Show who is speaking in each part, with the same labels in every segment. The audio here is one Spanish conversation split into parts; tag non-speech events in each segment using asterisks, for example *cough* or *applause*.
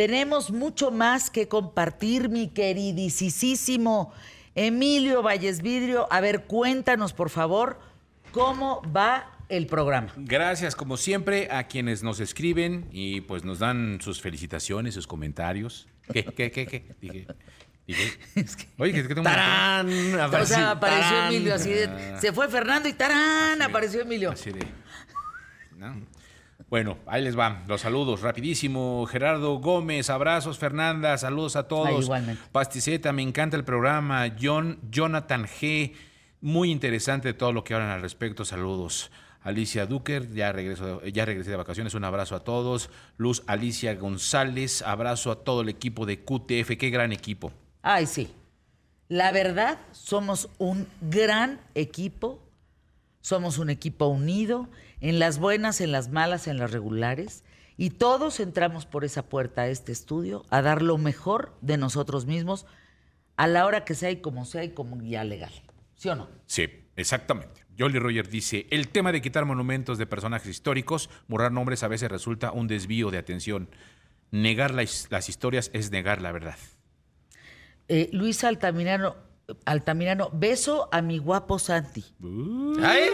Speaker 1: Tenemos mucho más que compartir, mi queridísimo Emilio Valles Vidrio. A ver, cuéntanos, por favor, cómo va el programa.
Speaker 2: Gracias, como siempre, a quienes nos escriben y pues nos dan sus felicitaciones, sus comentarios. ¿Qué, qué, qué, qué? Dije, dije. Oye, que tengo
Speaker 1: ¡Tarán! o sea, apareció Emilio así de, Se fue Fernando y ¡tarán! apareció Emilio. Así de...
Speaker 2: Bueno, ahí les van los saludos rapidísimo. Gerardo Gómez, abrazos. Fernanda, saludos a todos. igualmente. Pasticeta, me encanta el programa. John, Jonathan G, muy interesante todo lo que hablan al respecto. Saludos. Alicia Duker, ya, regreso, ya regresé de vacaciones, un abrazo a todos. Luz Alicia González, abrazo a todo el equipo de QTF, qué gran equipo.
Speaker 1: Ay, sí. La verdad, somos un gran equipo, somos un equipo unido, en las buenas, en las malas, en las regulares, y todos entramos por esa puerta a este estudio a dar lo mejor de nosotros mismos a la hora que sea y como sea y como guía legal. ¿Sí o no?
Speaker 2: Sí, exactamente. Jolly Roger dice, el tema de quitar monumentos de personajes históricos, borrar nombres a veces resulta un desvío de atención. Negar las, historias es negar la verdad.
Speaker 1: Eh, Luis Altamirano, Altamirano, beso a mi guapo Santi. Ay,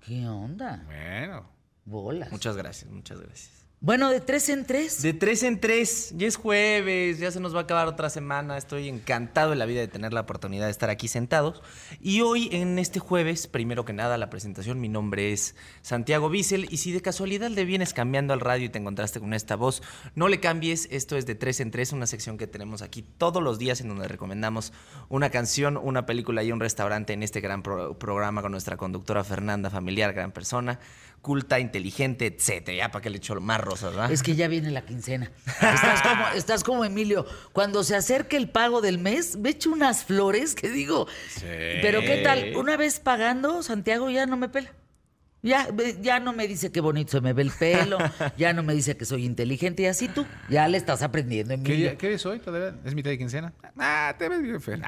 Speaker 1: ¿Qué onda?
Speaker 3: Bueno. Bolas. Muchas gracias, muchas gracias.
Speaker 1: Bueno, de tres en tres.
Speaker 3: De tres en tres. Ya es jueves, ya se nos va a acabar otra semana. Estoy encantado de la vida de tener la oportunidad de estar aquí sentados. Y hoy, en este jueves, primero que nada, la presentación, mi nombre es Santiago Bissell. Y si de casualidad le vienes cambiando al radio y te encontraste con esta voz, no le cambies. Esto es de tres en tres, una sección que tenemos aquí todos los días en donde recomendamos una canción, una película y un restaurante en este gran programa con nuestra conductora Fernanda, familiar, gran persona culta, inteligente, etcétera. Ya para que le echo más rosas, ¿verdad?
Speaker 1: Es que ya viene la quincena. *laughs* Estás como, Emilio. Cuando se acerque el pago del mes, me echo unas flores que digo. Sí. Pero ¿qué tal? Una vez pagando, Santiago ya no me pela. Ya, ya no me dice qué bonito se me ve el pelo, *laughs* ya no me dice que soy inteligente y así tú, ya le estás aprendiendo.
Speaker 2: ¿Qué, ¿Qué eres hoy? ¿Es mitad de quincena? Ah, te ves bien feo. *laughs*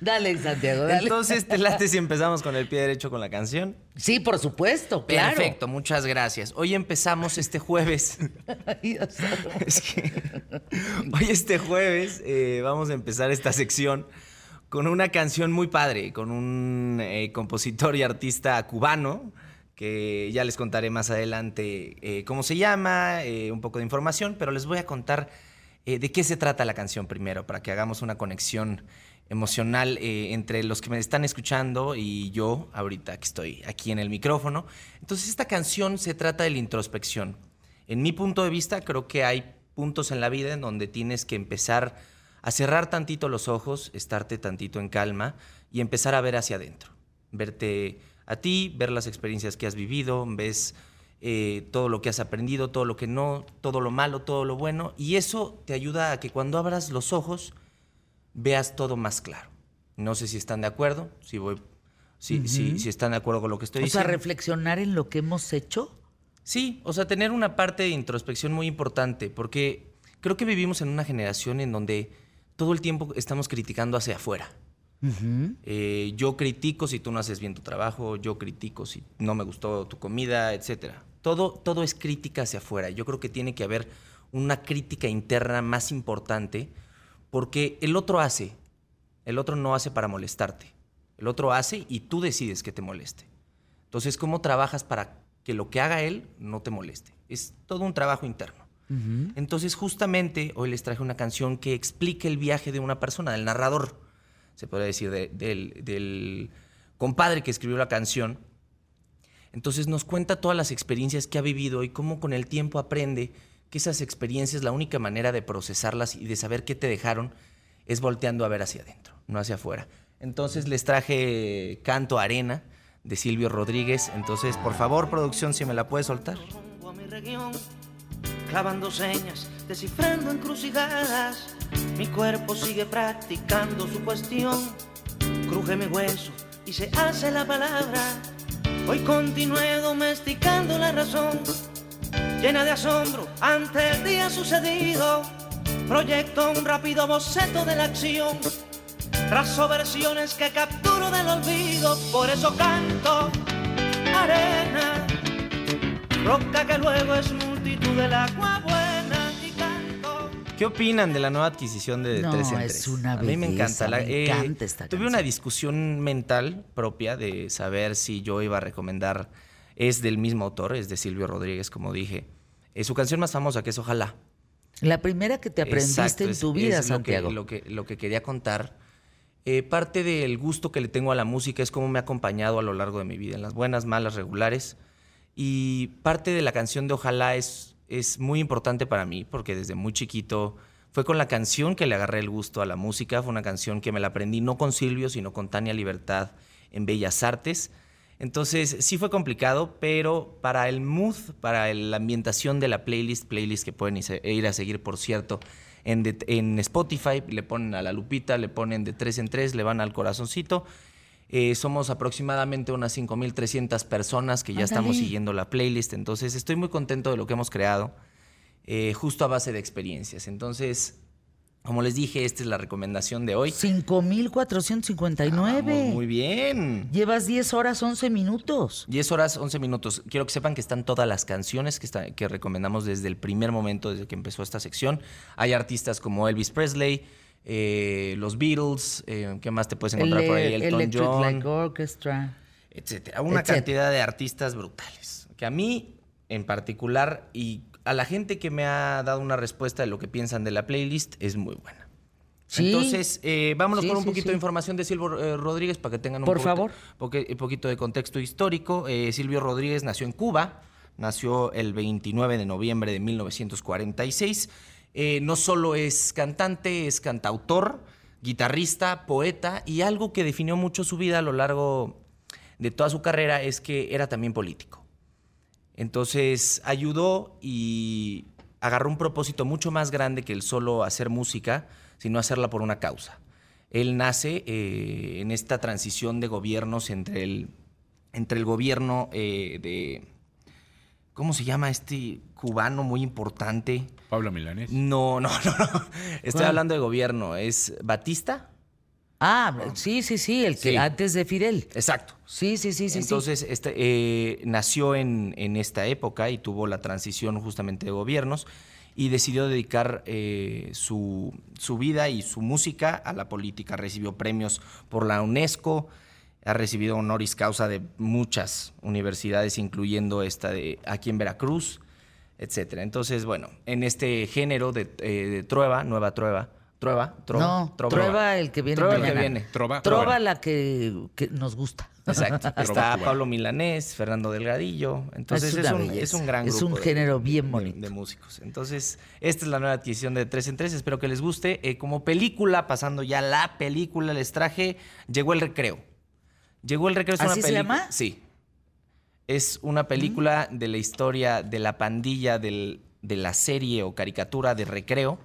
Speaker 1: dale, Santiago, dale.
Speaker 3: Entonces, ¿te late si empezamos con el pie derecho con la canción?
Speaker 1: Sí, por supuesto, claro.
Speaker 3: Perfecto, muchas gracias. Hoy empezamos este jueves. *laughs* hoy este jueves eh, vamos a empezar esta sección con una canción muy padre, con un eh, compositor y artista cubano, que ya les contaré más adelante eh, cómo se llama, eh, un poco de información, pero les voy a contar de qué se trata la canción primero, para que hagamos una conexión emocional entre los que me están escuchando y yo, ahorita que estoy aquí en el micrófono. Entonces, esta canción se trata de la introspección. En mi punto de vista, creo que hay puntos en la vida en donde tienes que empezar a cerrar tantito los ojos, estarte tantito en calma y empezar a ver hacia adentro. Verte a ti, ver las experiencias que has vivido, ves eh, todo lo que has aprendido, todo lo que no, todo lo malo, todo lo bueno, y eso te ayuda a que cuando abras los ojos veas todo más claro. No sé si están de acuerdo, si voy, si, si, están de acuerdo con lo que estoy diciendo.
Speaker 1: O sea, reflexionar en lo que hemos hecho.
Speaker 3: Sí, o sea, tener una parte de introspección muy importante, porque creo que vivimos en una generación en donde todo el tiempo estamos criticando hacia afuera. Eh, yo critico si tú no haces bien tu trabajo, yo critico si no me gustó tu comida, etc. Todo, todo es crítica hacia afuera. Yo creo que tiene que haber una crítica interna más importante porque el otro hace, el otro no hace para molestarte. El otro hace y tú decides que te moleste. Entonces, ¿cómo trabajas para que lo que haga él no te moleste? Es todo un trabajo interno. Entonces, justamente hoy les traje una canción que explique el viaje de una persona, del narrador, se podría decir, del, compadre que escribió la canción. Entonces nos cuenta todas las experiencias que ha vivido y cómo con el tiempo aprende que esas experiencias, la única manera de procesarlas y de saber qué te dejaron es volteando a ver hacia adentro, no hacia afuera. Entonces les traje Canto Arena de Silvio Rodríguez. Entonces, por favor, producción, si me la puedes soltar
Speaker 4: clavando señas, descifrando encrucijadas. Mi cuerpo sigue practicando su cuestión. Cruje mi hueso y se hace la palabra. Hoy continué domesticando la razón, llena de asombro ante el día sucedido. Proyecto un rápido boceto de la acción, trazo versiones que capturo del olvido. Por eso canto arena roca que luego es multitud del agua buena y canto.
Speaker 3: ¿Qué opinan de la nueva adquisición de
Speaker 1: no,
Speaker 3: 3 en
Speaker 1: es una
Speaker 3: A mí me encanta.
Speaker 1: me
Speaker 3: eh,
Speaker 1: encanta esta
Speaker 3: Tuve una discusión mental propia de saber si yo iba a recomendar. Es del mismo autor, es de Silvio Rodríguez, como dije. Es su canción más famosa, que es Ojalá.
Speaker 1: La primera que te aprendiste en tu vida, Santiago.
Speaker 3: Lo que, lo que, quería contar. Eh, parte del gusto que le tengo a la música es cómo me ha acompañado a lo largo de mi vida, en las buenas, malas, regulares. Y parte de la canción de Ojalá es, es muy importante para mí, porque desde muy chiquito fue con la canción que le agarré el gusto a la música. Fue una canción que me la aprendí no con Silvio, sino con Tania Libertad en Bellas Artes. Entonces sí fue complicado, pero para el mood, para la ambientación de la playlist, playlist que pueden ir a seguir, por cierto, en, Spotify, le ponen a la lupita, le ponen de tres en tres, le van al corazoncito. Eh, somos aproximadamente unas 5.300 personas que ya estamos siguiendo la playlist, entonces estoy muy contento de lo que hemos creado, eh, justo a base de experiencias. Entonces, como les dije, esta es la recomendación de hoy.
Speaker 1: 5,459.
Speaker 3: muy bien.
Speaker 1: Llevas 10 horas 11 minutos.
Speaker 3: 10 horas 11 minutos. Quiero que sepan que están todas las canciones que, que recomendamos desde el primer momento, desde que empezó esta sección. Hay artistas como Elvis Presley, eh, los Beatles, eh, ¿qué más te puedes encontrar por ahí?
Speaker 1: Elton Electric John, Light Orchestra.
Speaker 3: Etcétera. Una cantidad de artistas brutales. Que a mí, en particular, y a la gente que me ha dado una respuesta de lo que piensan de la playlist es muy buena. Entonces, eh, vámonos con un poquito de información de Silvio eh, Rodríguez para que tengan un
Speaker 1: Por favor.
Speaker 3: un poquito de contexto histórico. Eh, Silvio Rodríguez nació en Cuba, nació el 29 de noviembre de 1946. No solo es cantante, es cantautor, guitarrista, poeta y algo que definió mucho su vida a lo largo de toda su carrera es que era también político. Entonces ayudó y agarró un propósito mucho más grande que el solo hacer música, sino hacerla por una causa. Él nace eh, en esta transición de gobiernos entre el, entre el gobierno eh, de... ¿Cómo se llama este cubano muy importante?
Speaker 2: Pablo Milanés.
Speaker 3: No, no, no, no. Estoy hablando de gobierno. ¿Es Batista?
Speaker 1: Ah, sí, sí, sí, el que antes de Fidel.
Speaker 3: Exacto.
Speaker 1: Sí, sí, sí, sí.
Speaker 3: Entonces, Este, eh, nació en, esta época y tuvo la transición justamente de gobiernos y decidió dedicar eh, su, vida y su música a la política. Recibió premios por la UNESCO, ha recibido honoris causa de muchas universidades, incluyendo esta de aquí en Veracruz, etcétera. Entonces, bueno, en este género de, eh, de trueba, nueva trueba, Trueba,
Speaker 1: trova, no, trueba el que viene.
Speaker 3: Trueba el que viene.
Speaker 1: Trova, trova la que, nos gusta.
Speaker 3: Exacto. *laughs* Está Pablo Milanés, Fernando Delgadillo. Entonces es, un, es un, gran
Speaker 1: grupo. Es un género bien bonito.
Speaker 3: De, músicos. Entonces, esta es la nueva adquisición de Tres en Tres. Espero que les guste. Eh, como película, pasando ya la película, les traje Llegó el Recreo. Llegó el Recreo. Es
Speaker 1: ¿Así se llama?
Speaker 3: Sí. Es una película de la historia de la pandilla de la serie o caricatura de Recreo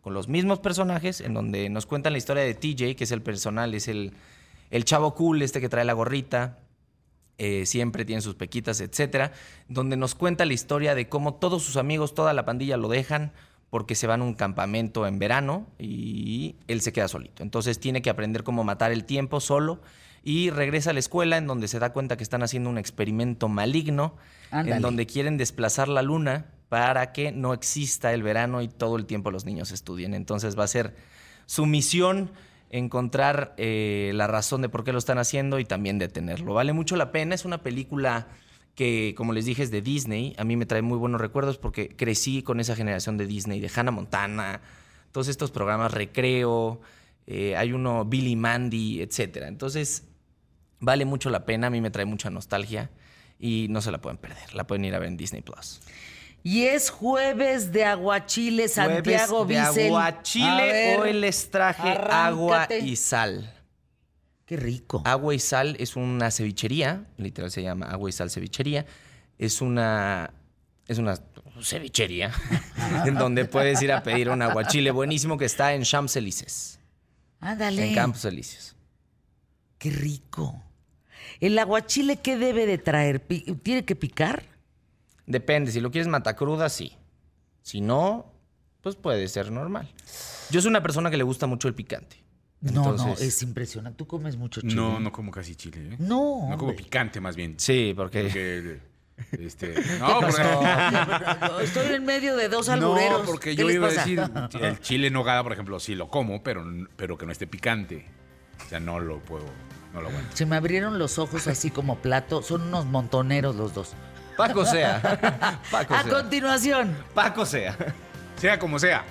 Speaker 3: con los mismos personajes, en donde nos cuentan la historia de TJ, que es el personal, es el, el chavo cool, este que trae la gorrita, eh, siempre tiene sus pequitas, etcétera, donde nos cuenta la historia de cómo todos sus amigos, toda la pandilla lo dejan porque se van a un campamento en verano y él se queda solito. Entonces tiene que aprender cómo matar el tiempo solo y regresa a la escuela en donde se da cuenta que están haciendo un experimento maligno, en donde quieren desplazar la luna para que no exista el verano y todo el tiempo los niños estudien. Entonces va a ser su misión encontrar eh, la razón de por qué lo están haciendo y también detenerlo. Vale mucho la pena, es una película que, como les dije, es de Disney. A mí me trae muy buenos recuerdos porque crecí con esa generación de Disney, de Hannah Montana, todos estos programas Recreo, eh, hay uno Billy Mandy, etc. Entonces, vale mucho la pena, a mí me trae mucha nostalgia y no se la pueden perder. La pueden ir a ver en Disney Plus.
Speaker 1: Y es jueves de aguachile, Santiago
Speaker 3: de aguachile, hoy les traje agua y sal.
Speaker 1: Qué rico.
Speaker 3: Agua y sal es una cevichería, literal se llama agua y sal cevichería. Es una es una cevichería *laughs* en donde puedes ir a pedir un aguachile buenísimo que está en Champs-Élysées.
Speaker 1: Ándale.
Speaker 3: En Campos Elíseos.
Speaker 1: Qué rico. ¿El aguachile qué debe de traer? ¿Tiene que picar?
Speaker 3: Depende, si lo quieres matacruda, sí. Si no, pues puede ser normal. Yo soy una persona que le gusta mucho el picante.
Speaker 1: No, no, es impresionante. Tú comes mucho chile.
Speaker 2: No, no como casi chile. ¿eh?
Speaker 1: No.
Speaker 2: No como picante, más bien.
Speaker 3: Sí, porque...
Speaker 2: Este, *laughs*
Speaker 1: no, estoy en medio de dos albureros.
Speaker 2: No, porque yo iba a decir, *laughs* el chile en nogada, por ejemplo, sí lo como, pero, pero que no esté picante. O sea, no lo puedo, no lo aguanto.
Speaker 1: Se me abrieron los ojos así como plato. Son unos montoneros los dos.
Speaker 3: Paco sea. *laughs*
Speaker 1: Paco a continuación.
Speaker 3: Paco sea.
Speaker 2: Sea como sea.